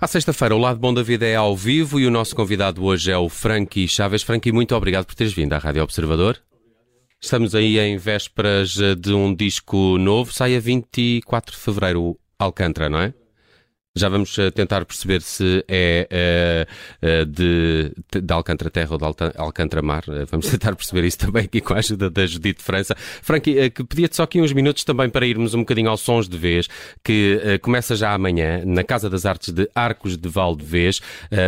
À sexta-feira, o Lado Bom da Vida é ao vivo e o nosso convidado hoje é o Frankie Chaves. Frankie, muito obrigado por teres vindo à Rádio Observador. Estamos aí em vésperas de um disco novo, sai a 24 de fevereiro, Alcântara, não é? Já vamos eh, tentar perceber se é uh, de, de Alcântara Terra ou de Alcântara Mar. Vamos tentar perceber isso também aqui com a ajuda da Judite França. Frankie, uh, que pedia-te só aqui uns minutos também para irmos um bocadinho aos Sons de Vez, que começa já amanhã na Casa das Artes de Arcos de Valdevez.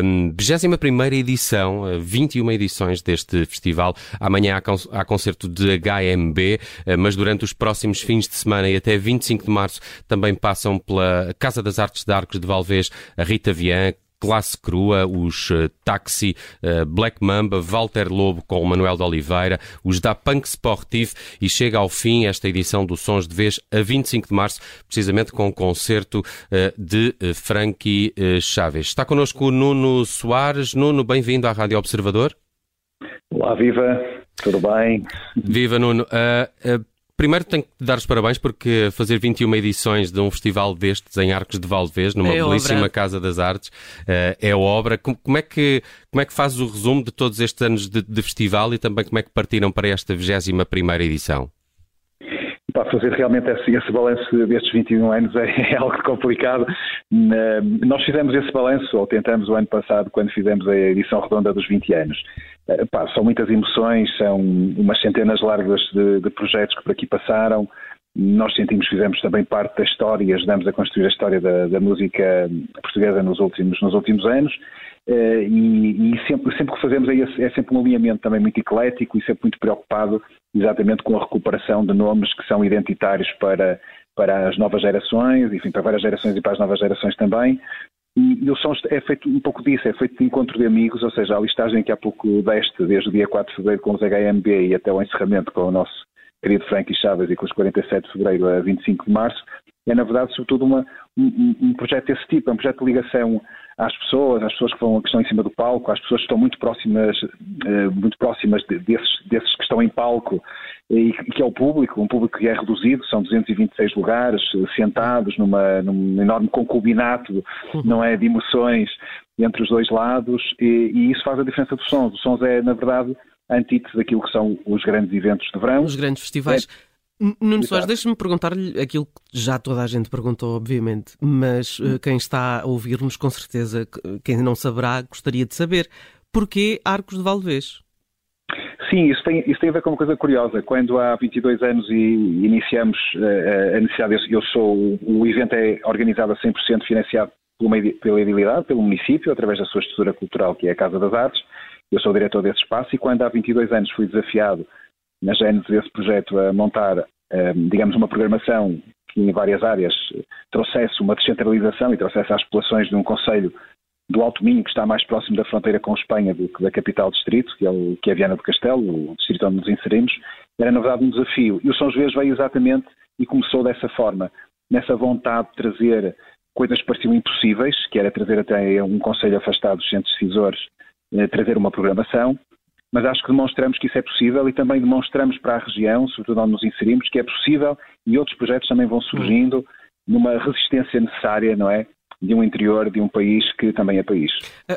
Um, 21 edição, 21 edições deste festival. Amanhã há concerto de HMB, mas durante os próximos fins de semana e até 25 de março também passam pela Casa das Artes de Arcos de Valvez, a Rita Vian, Classe Crua, os uh, Taxi, uh, Black Mamba, Walter Lobo com o Manuel de Oliveira, os da Punk Sportif e chega ao fim esta edição do Sons de Vez a 25 de março, precisamente com o concerto uh, de Frankie Chaves. Está connosco o Nuno Soares. Nuno, bem-vindo à Rádio Observador. Olá, viva, tudo bem? Viva, Nuno. Primeiro tenho que te dar os parabéns porque fazer 21 edições de um festival destes em Arcos de Valdevez, numa é belíssima obra. Casa das Artes, uh, é obra. Como, é que, como é que fazes o resumo de todos estes anos de, de festival e também como é que partiram para esta 21 primeira edição? Para fazer realmente esse, esse balanço destes 21 anos é, é algo complicado. nós fizemos esse balanço, ou tentamos o ano passado, quando fizemos a edição redonda dos 20 anos. Eh, pá, são muitas emoções, são umas centenas largas de, de, projetos que por aqui passaram. Nós sentimos que fizemos também parte da história, ajudamos a construir a história da, da música portuguesa nos últimos, nos últimos anos. Uh, e, e sempre, sempre que fazemos é, é sempre um alinhamento também muito eclético e sempre muito preocupado exatamente com a recuperação de nomes que são identitários para, para as novas gerações, enfim, para várias gerações e para as novas gerações também, e, e o som é feito um pouco disso, é feito de encontro de amigos, ou seja, a listagem que há pouco deste, desde o dia 4 de fevereiro com os HMB e até o encerramento com o nosso querido Frankie Chaves e com os 47 de fevereiro a 25 de março, é na verdade sobretudo uma, um, um, projeto desse tipo, é um projeto de ligação às pessoas, às pessoas que, vão, que estão em cima do palco, às pessoas que estão muito próximas, uh, muito próximas de, desses, desses que estão em palco e que é o público, um público que é reduzido, são 226 lugares sentados numa, num enorme concubinato, uhum. não é, de emoções entre os dois lados e, e isso faz a diferença dos sons. Os sons é, na verdade, antítese daquilo que são os grandes eventos de verão. Os grandes festivais. É, Nuno Soares, deixa-me perguntar-lhe aquilo que já toda a gente perguntou, obviamente, mas uh, quem está a ouvir-nos, com certeza, quem não saberá, gostaria de saber. Porquê Arcos de Valdevez? Sim, isso tem, isso tem a ver com uma coisa curiosa. Quando há 22 anos e iniciamos uh, a necessidade, eu sou, o evento é organizado a 100% financiado pela edilidade, pelo município, através da sua estrutura cultural, que é a Casa das Artes. Eu sou diretor desse espaço e quando há 22 anos fui desafiado na gênese desse projeto a montar, eh, digamos, uma programação que em várias áreas trouxesse uma descentralização e trouxesse às populações de um Conselho do Alto Minho, que está mais próximo da fronteira com Espanha do que da capital distrito, que é, o, que é Viana do Castelo, o distrito onde nos inserimos, era na verdade um desafio. E o São Joés veio exatamente e começou dessa forma, nessa vontade de trazer coisas que pareciam impossíveis, que era trazer até um conselho afastado dos centros decisores, eh, trazer uma programação, mas acho que demonstramos que isso é possível e também demonstramos para a região, sobretudo onde nos inserimos, que é possível e outros projetos também vão surgindo numa resistência necessária, não é? De um interior de um país que também é país.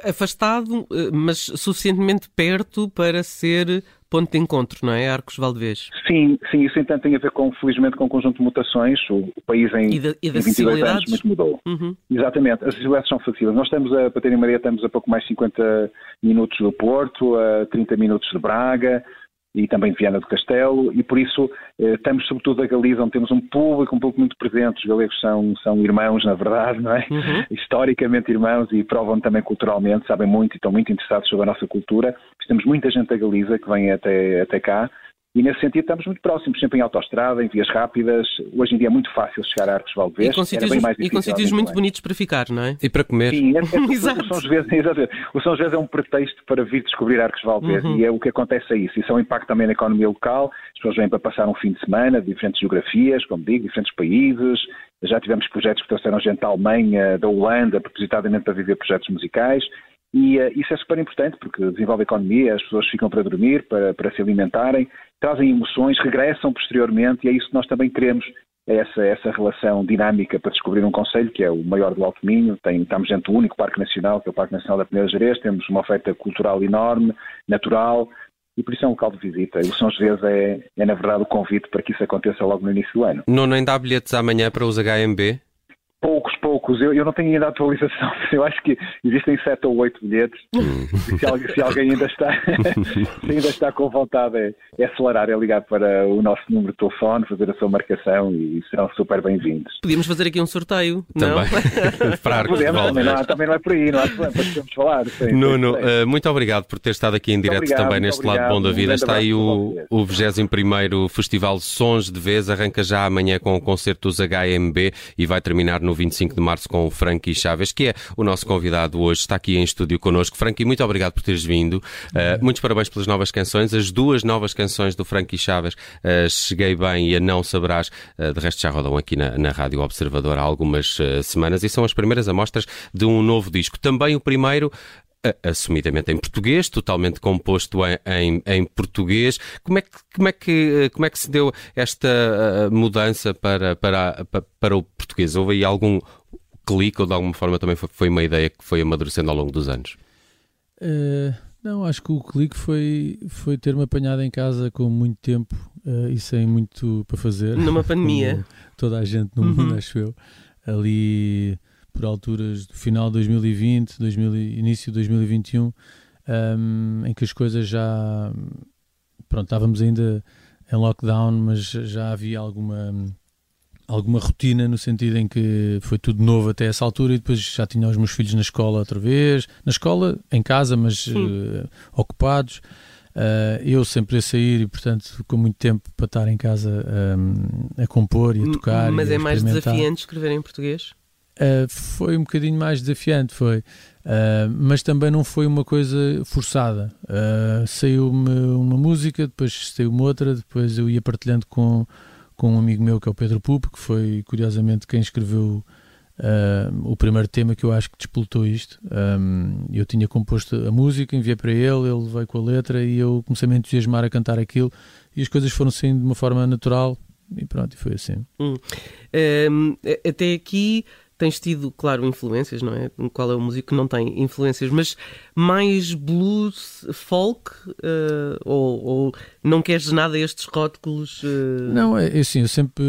Afastado, eh, mas suficientemente perto para ser ponto de encontro, não é? Arcos Valdevez. Sim, sim, isso então tem a ver com, felizmente, com um conjunto de mutações. O, o país em, e de, e em 22 anos muito mudou. Uhum. Exatamente, as acessibilidades são facílitas. Nós estamos, a, para terem Maria, estamos a pouco mais de 50 minutos do Porto, a 30 minutos de Braga, e também Viana do Castelo, e por isso eh, estamos sobretudo a Galiza, onde temos um público um pouco muito presente, os galegos são, são irmãos, na verdade, não é? Uhum. Historicamente irmãos e provam também culturalmente, sabem muito e estão muito interessados sobre a nossa cultura. Temos muita gente da Galiza que vem até, até cá, e nesse sentido estamos muito próximos, sempre em autoestrada, em vias rápidas. Hoje em dia é muito fácil chegar a Arcos Valdevez. E com sítios, e com sítios muito bonitos para ficar, não é? E para comer. Sim, é, é, Exato. O, São José, o São José é um pretexto para vir descobrir Arcos Valdevez uhum. e é o que acontece é isso. Isso é um impacto também na economia local. As pessoas vêm para passar um fim de semana de diferentes geografias, como digo, diferentes países. Já tivemos projetos que trouxeram gente da Alemanha, da Holanda, propositadamente para viver projetos musicais. E uh, isso é super importante porque desenvolve a economia, as pessoas ficam para dormir, para, para se alimentarem, trazem emoções, regressam posteriormente e é isso que nós também queremos é essa, essa relação dinâmica para descobrir um conselho que é o maior do Alto Minho. Tem, estamos dentro do único Parque Nacional, que é o Parque Nacional da Peneda Gerês. Temos uma oferta cultural enorme, natural, e por isso é um local de visita. E o São José é, é, na verdade, o convite para que isso aconteça logo no início do ano. Não, nem dá bilhetes amanhã para os HMB? Poucos, poucos. Eu, eu não tenho ainda a atualização. Eu acho que existem sete ou oito bilhetes. Se, alguém, se alguém ainda está, se ainda está com vontade, é, é acelerar, é ligar para o nosso número de telefone, fazer a sua marcação e serão super bem-vindos. Podíamos fazer aqui um sorteio, também. não? para Podemos, também não, também não é por aí, não há problema, podemos falar. Sim, Nuno, uh, muito obrigado por ter estado aqui em direto obrigado, também neste obrigado, lado bom da vida. Um está aí o, o 21 Festival Sons de Vez, arranca já amanhã com o concerto dos HMB e vai terminar no 25 de março com o Frankie Chaves, que é o nosso convidado hoje, está aqui em estúdio connosco. Frankie, muito obrigado por teres vindo. Uh, muitos parabéns pelas novas canções. As duas novas canções do Frankie Chaves, uh, Cheguei Bem e A Não Saberás, uh, de resto já rodam aqui na, na Rádio Observador há algumas semanas e são as primeiras amostras de um novo disco. Também o primeiro assumidamente em português, totalmente composto em, em, em, português. Como é, que, como, é que, como é que se deu esta mudança para, para, para o português? Houve aí algum clique ou de alguma forma também foi, foi uma ideia que foi amadurecendo ao longo dos anos? Uh, não, acho que o clique foi, foi ter-me apanhado em casa com muito tempo uh, e sem muito para fazer. Numa pandemia. Toda a gente no mundo, uhum. acho eu. Ali por alturas do final de 2020, 2000, início de 2021, um, em que as coisas já. Pronto, estávamos ainda em lockdown, mas já havia alguma alguma rotina no sentido em que foi tudo novo até essa altura e depois já tinha os meus filhos na escola outra vez, na escola, em casa, mas uh, ocupados. Uh, eu sempre a sair e, portanto, com muito tempo para estar em casa um, a compor e a tocar. Mas é mais desafiante escrever em português? Uh, foi um bocadinho mais desafiante, foi. Uh, mas também não foi uma coisa forçada. Uh, Saiu-me uma música, depois saiu-me outra, depois eu ia partilhando com, com um amigo meu que é o Pedro Pupo, que foi curiosamente quem escreveu o primeiro tema que eu acho que despoltou isto. Um, eu tinha composto a música, enviei para ele, ele veio com a letra e eu comecei a me entusiasmar a cantar aquilo e as coisas foram saindo de uma forma natural e pronto, e foi assim. Hum. Um, até aqui tens tido, claro, influências, não é? Qual é o músico que não tem influências, mas mais blues, folk, uh, ou, ou, não queres nada estes rótulos? Uh... Não, é, é assim, eu sempre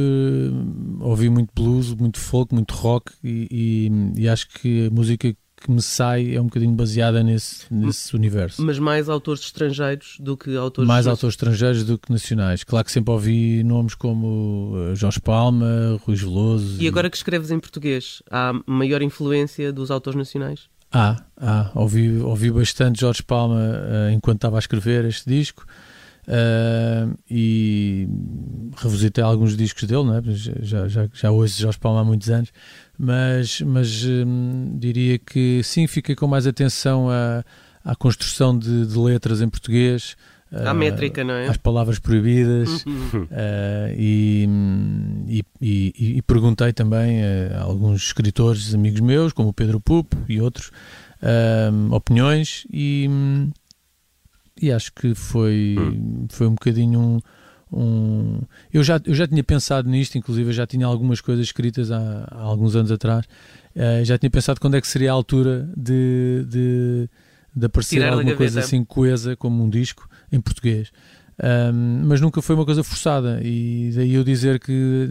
ouvi muito blues, muito folk, muito rock e, e, e acho que a música que me sai é um bocadinho baseada nesse, nesse universo. Mas mais autores estrangeiros do que autores Mais autores estrangeiros do que nacionais. Claro que sempre ouvi nomes como eh, Jorge Palma, Rui Veloso. E agora que escreves em português, há maior influência dos autores nacionais? Há, há. Ouvi, ouvi bastante Jorge Palma uh, enquanto estava a escrever este disco. Uh, e revisitei alguns discos dele, é? já, já, já ouço Jorge Palma há muitos anos, mas, mas hum, diria que sim, fiquei com mais atenção à, à construção de, de letras em português. À uh, métrica, não é? Às palavras proibidas uh, e, e, e, e, perguntei também a alguns escritores, amigos meus, como o Pedro Pupo e outros, opiniões e hum, e acho que foi, hum. foi um bocadinho um, um, eu, já, eu já tinha pensado nisto, inclusive já tinha algumas coisas escritas há, há alguns anos atrás. Uh, já tinha pensado quando é que seria a altura de, de, de aparecer Tirar alguma coisa assim coesa como um disco em português. Um, mas nunca foi uma coisa forçada e daí eu dizer que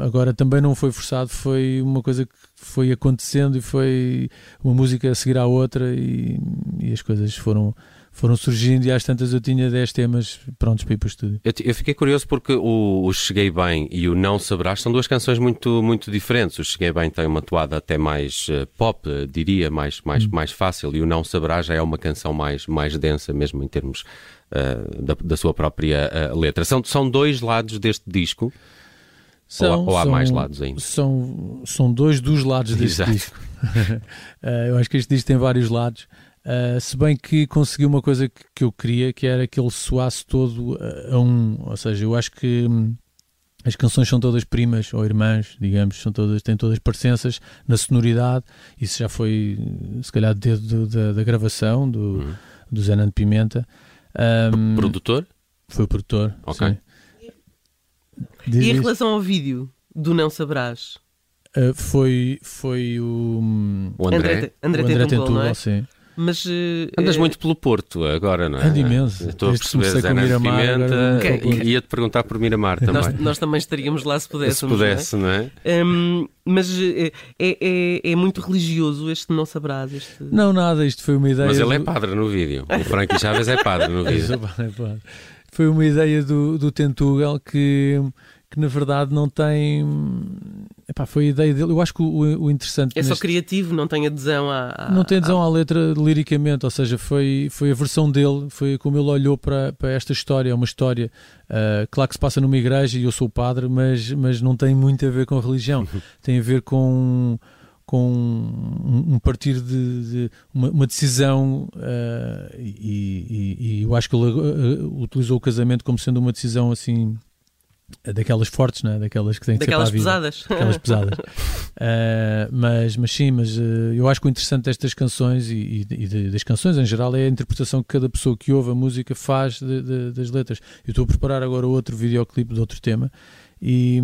agora também não foi forçado, foi uma coisa que foi acontecendo e foi uma música a seguir à outra e, e as coisas foram foram surgindo e às tantas eu tinha 10 temas prontos para ir para o estúdio. Eu, eu fiquei curioso porque o, o, Cheguei Bem e o Não Saberás são duas canções muito, muito diferentes. O Cheguei Bem tem uma toada até mais uh, pop, diria, mais, mais, hum. mais fácil, e o Não Saberás já é uma canção mais, mais densa, mesmo em termos uh, da, da, sua própria uh, letra. São, são dois lados deste disco. São, ou, ou há são, mais lados ainda? São, são dois dos lados deste Exato. disco. eu acho que este disco tem vários lados. Uh, se bem que consegui uma coisa que, que, eu queria, que era que ele soasse todo a, a um. Ou seja, eu acho que hum, as canções são todas primas ou irmãs, digamos, são todas, têm todas parecenças na sonoridade. Isso já foi, se calhar, desde da, da gravação do, uhum. do Zenando Pimenta. Um, produtor? Foi o produtor. Ok. Sim. Diz e em relação ao vídeo do Não Sabrás? Uh, foi, foi o, o André, André, André, o André é? sim. Mas, uh, Andas muito pelo Porto agora, não é? Ando imenso. Estou a perceber, Zé Miramar, Pimenta, okay. ia-te perguntar por Miramar também. Nós, nós, também estaríamos lá se pudéssemos. Se pudesse, não é? Não é? Um, mas é, é, é, muito religioso este Não Sabrás. Este... Não, nada, isto foi uma ideia. Mas ele é do... é padre no vídeo. O Frank Chaves é padre no vídeo. Foi uma ideia do, do Tentugal que que na verdade não tem. Epá, foi a ideia dele. Eu acho que o, o interessante. É só criativo, não tem adesão à. à não tem adesão à... à... letra liricamente, ou seja, foi, foi a versão dele, foi como ele olhou para, para esta história. É uma história, uh, claro que se passa numa igreja e eu sou padre, mas, mas não tem muito a ver com a religião. tem a ver com com um, um partir de, de uma, uma, decisão uh, e, e, e, eu acho que ele uh, utilizou o casamento como sendo uma decisão assim daquelas fortes, né? daquelas que têm que daquelas ser pesadas. Daquelas pesadas. uh, mas, mas sim, mas uh, eu acho que o interessante destas canções e, e, e, das canções em geral é a interpretação que cada pessoa que ouve a música faz de, de, das letras. Eu estou a preparar agora outro videoclipe de outro tema e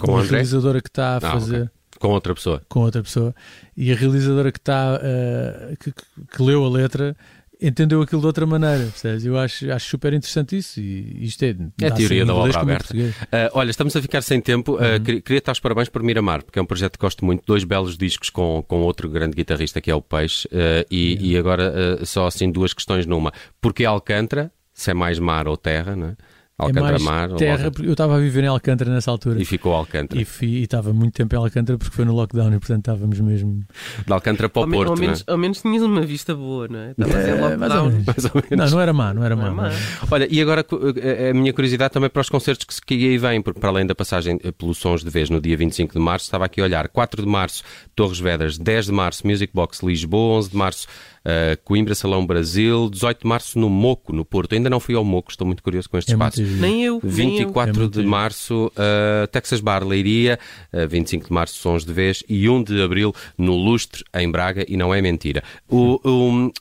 Com a realizadora que está a ah, fazer. Okay. Com outra pessoa. Com outra pessoa. E a realizadora que está uh, que, que, que leu a letra entendeu aquilo de outra maneira, percebes? Eu acho, acho super interessante isso e isto é, é a teoria da obra aberta. Uh, olha, estamos a ficar sem tempo. Uh, uhum. Queria dar os parabéns por Miramar, porque é um projeto que gosto muito. Dois belos discos com, com outro grande guitarrista que é o Peixe. E, uhum. e agora só assim duas questões numa. Porquê Alcântara? Se é mais mar ou terra, não é? Alcântara é Mar. Terra, eu estava a viver em Alcântara nessa altura. E ficou Alcântara. E, fui, e estava muito tempo em Alcântara porque foi no lockdown e portanto estávamos mesmo. De Alcântara para o ao Porto. Ao menos, é? ao menos tinhas uma vista boa, não é? Estavas é, em lockdown. Mais ou, menos. mais ou menos. Não, não era má, não era não má. Olha, e agora a minha curiosidade também para os concertos que, que aí vêm, porque para além da passagem eh, pelos Sons de Vez no dia 25 de março, estava aqui a olhar 4 de março, Torres Vedras, 10 de março, Music Box Lisboa, 11 de março. Uh, Coimbra, Salão Brasil, 18 de março no Moco, no Porto. Ainda não fui ao Moco, estou muito curioso com este é espaço. Nem eu. 24 nem eu. de março, uh, Texas Bar Leiria, uh, eh, 25 de março, Sons de Vez, e 1 de abril no Lustre, em Braga, e não é mentira. O, o,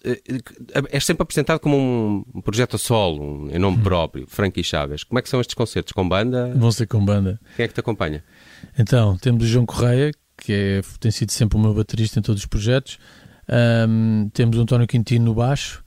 é sempre apresentado como um projeto a solo, em nome hum. próprio, Frankie Chaves. Como é que são estes concertos? Com banda? Vão ser com banda. Quem é que te acompanha? Então, temos o João Correia, que é, tem sido sempre o meu baterista em todos os projetos. Um, temos o António Quintino no baixo,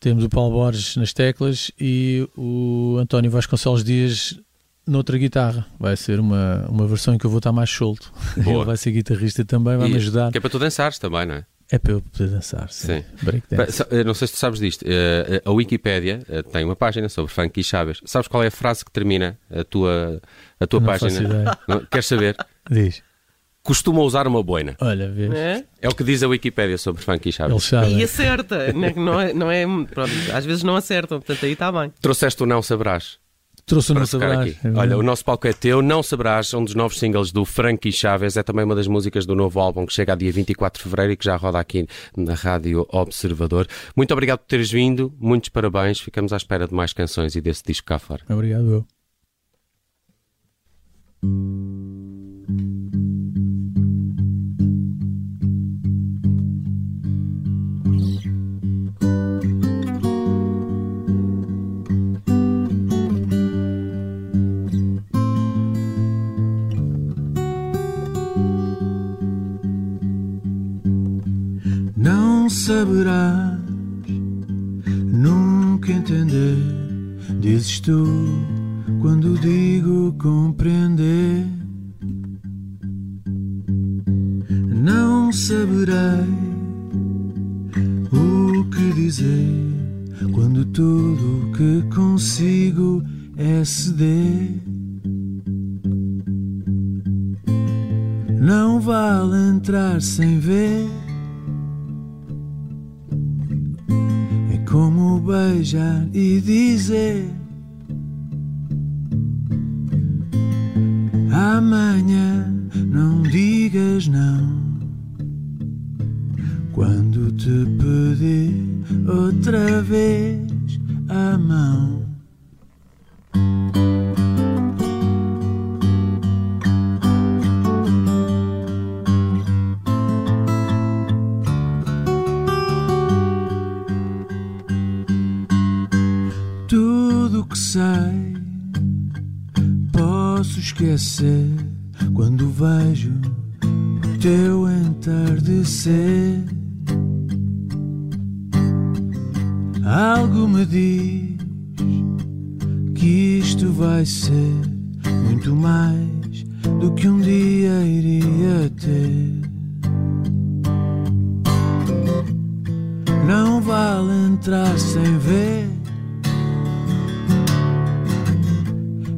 temos o Paulo Borges nas teclas e o António Vasconcelos Dias noutra guitarra. Vai ser uma, uma versão em que eu vou estar mais solto. Boa. Ele vai ser guitarrista também, vai-me ajudar. Que é para tu dançares também, não é? É para eu poder dançar, sim. sim. Não sei se tu sabes disto. Eh, a Wikipédia eh, tem uma página sobre funk e chaves. Sabes qual é a frase que termina a tua, a tua não página? Não, queres saber? Diz costuma usar uma boina. Olha, vês? É? é o que diz a Wikipédia sobre Funky Chaves. E acerta. não é, não é, pronto, às vezes não acertam, portanto aí está bem. Trouxeste o Não Sabrás. Trouxe o Não Sabrás. É Olha, o nosso palco é teu. Não Sabrás, um dos novos singles do Frankie Chaves. É também uma das músicas do novo álbum que chega a dia 24 de fevereiro e que já roda aqui na Rádio Observador. Muito obrigado por teres vindo. Muitos parabéns. Ficamos à espera de mais canções e desse disco cá fora. Obrigado, eu. Saberás nunca entender. Dizes tu quando digo compreender. Não saberei o que dizer quando tudo o que consigo é ceder. Não vale entrar sem ver. Como beijar e dizer amanhã não digas não. Quando te pedir outra vez a mão Algo me diz que isto vai ser muito mais do que um dia iria ter. Não vale entrar sem ver.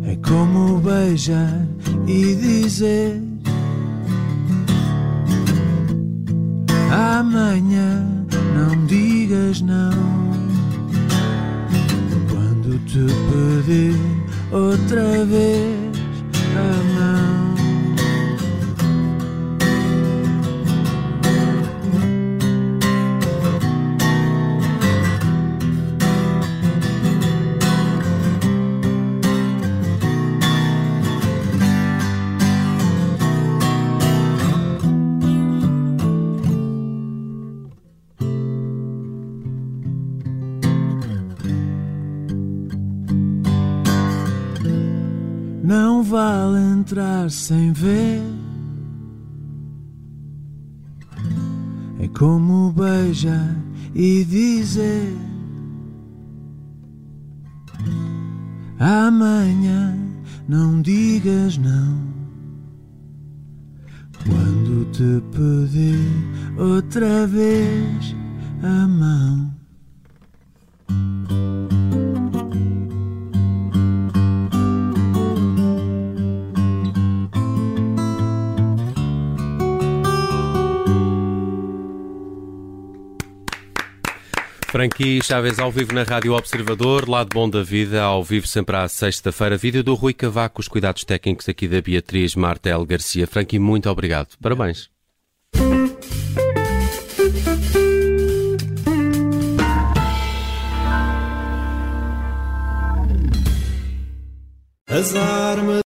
É como beijar e dizer Amanhã não digas não. Quando te pedir outra vez Não vale entrar sem ver. É como beijar e dizer: Amanhã não digas não. Quando te pedir outra vez a mão. Franqui Chaves ao vivo na Rádio Observador, lado bom da vida, ao vivo sempre à sexta-feira. Vídeo do Rui Cavaco, os cuidados técnicos aqui da Beatriz Martel Garcia. Franqui, muito obrigado. Parabéns. As armas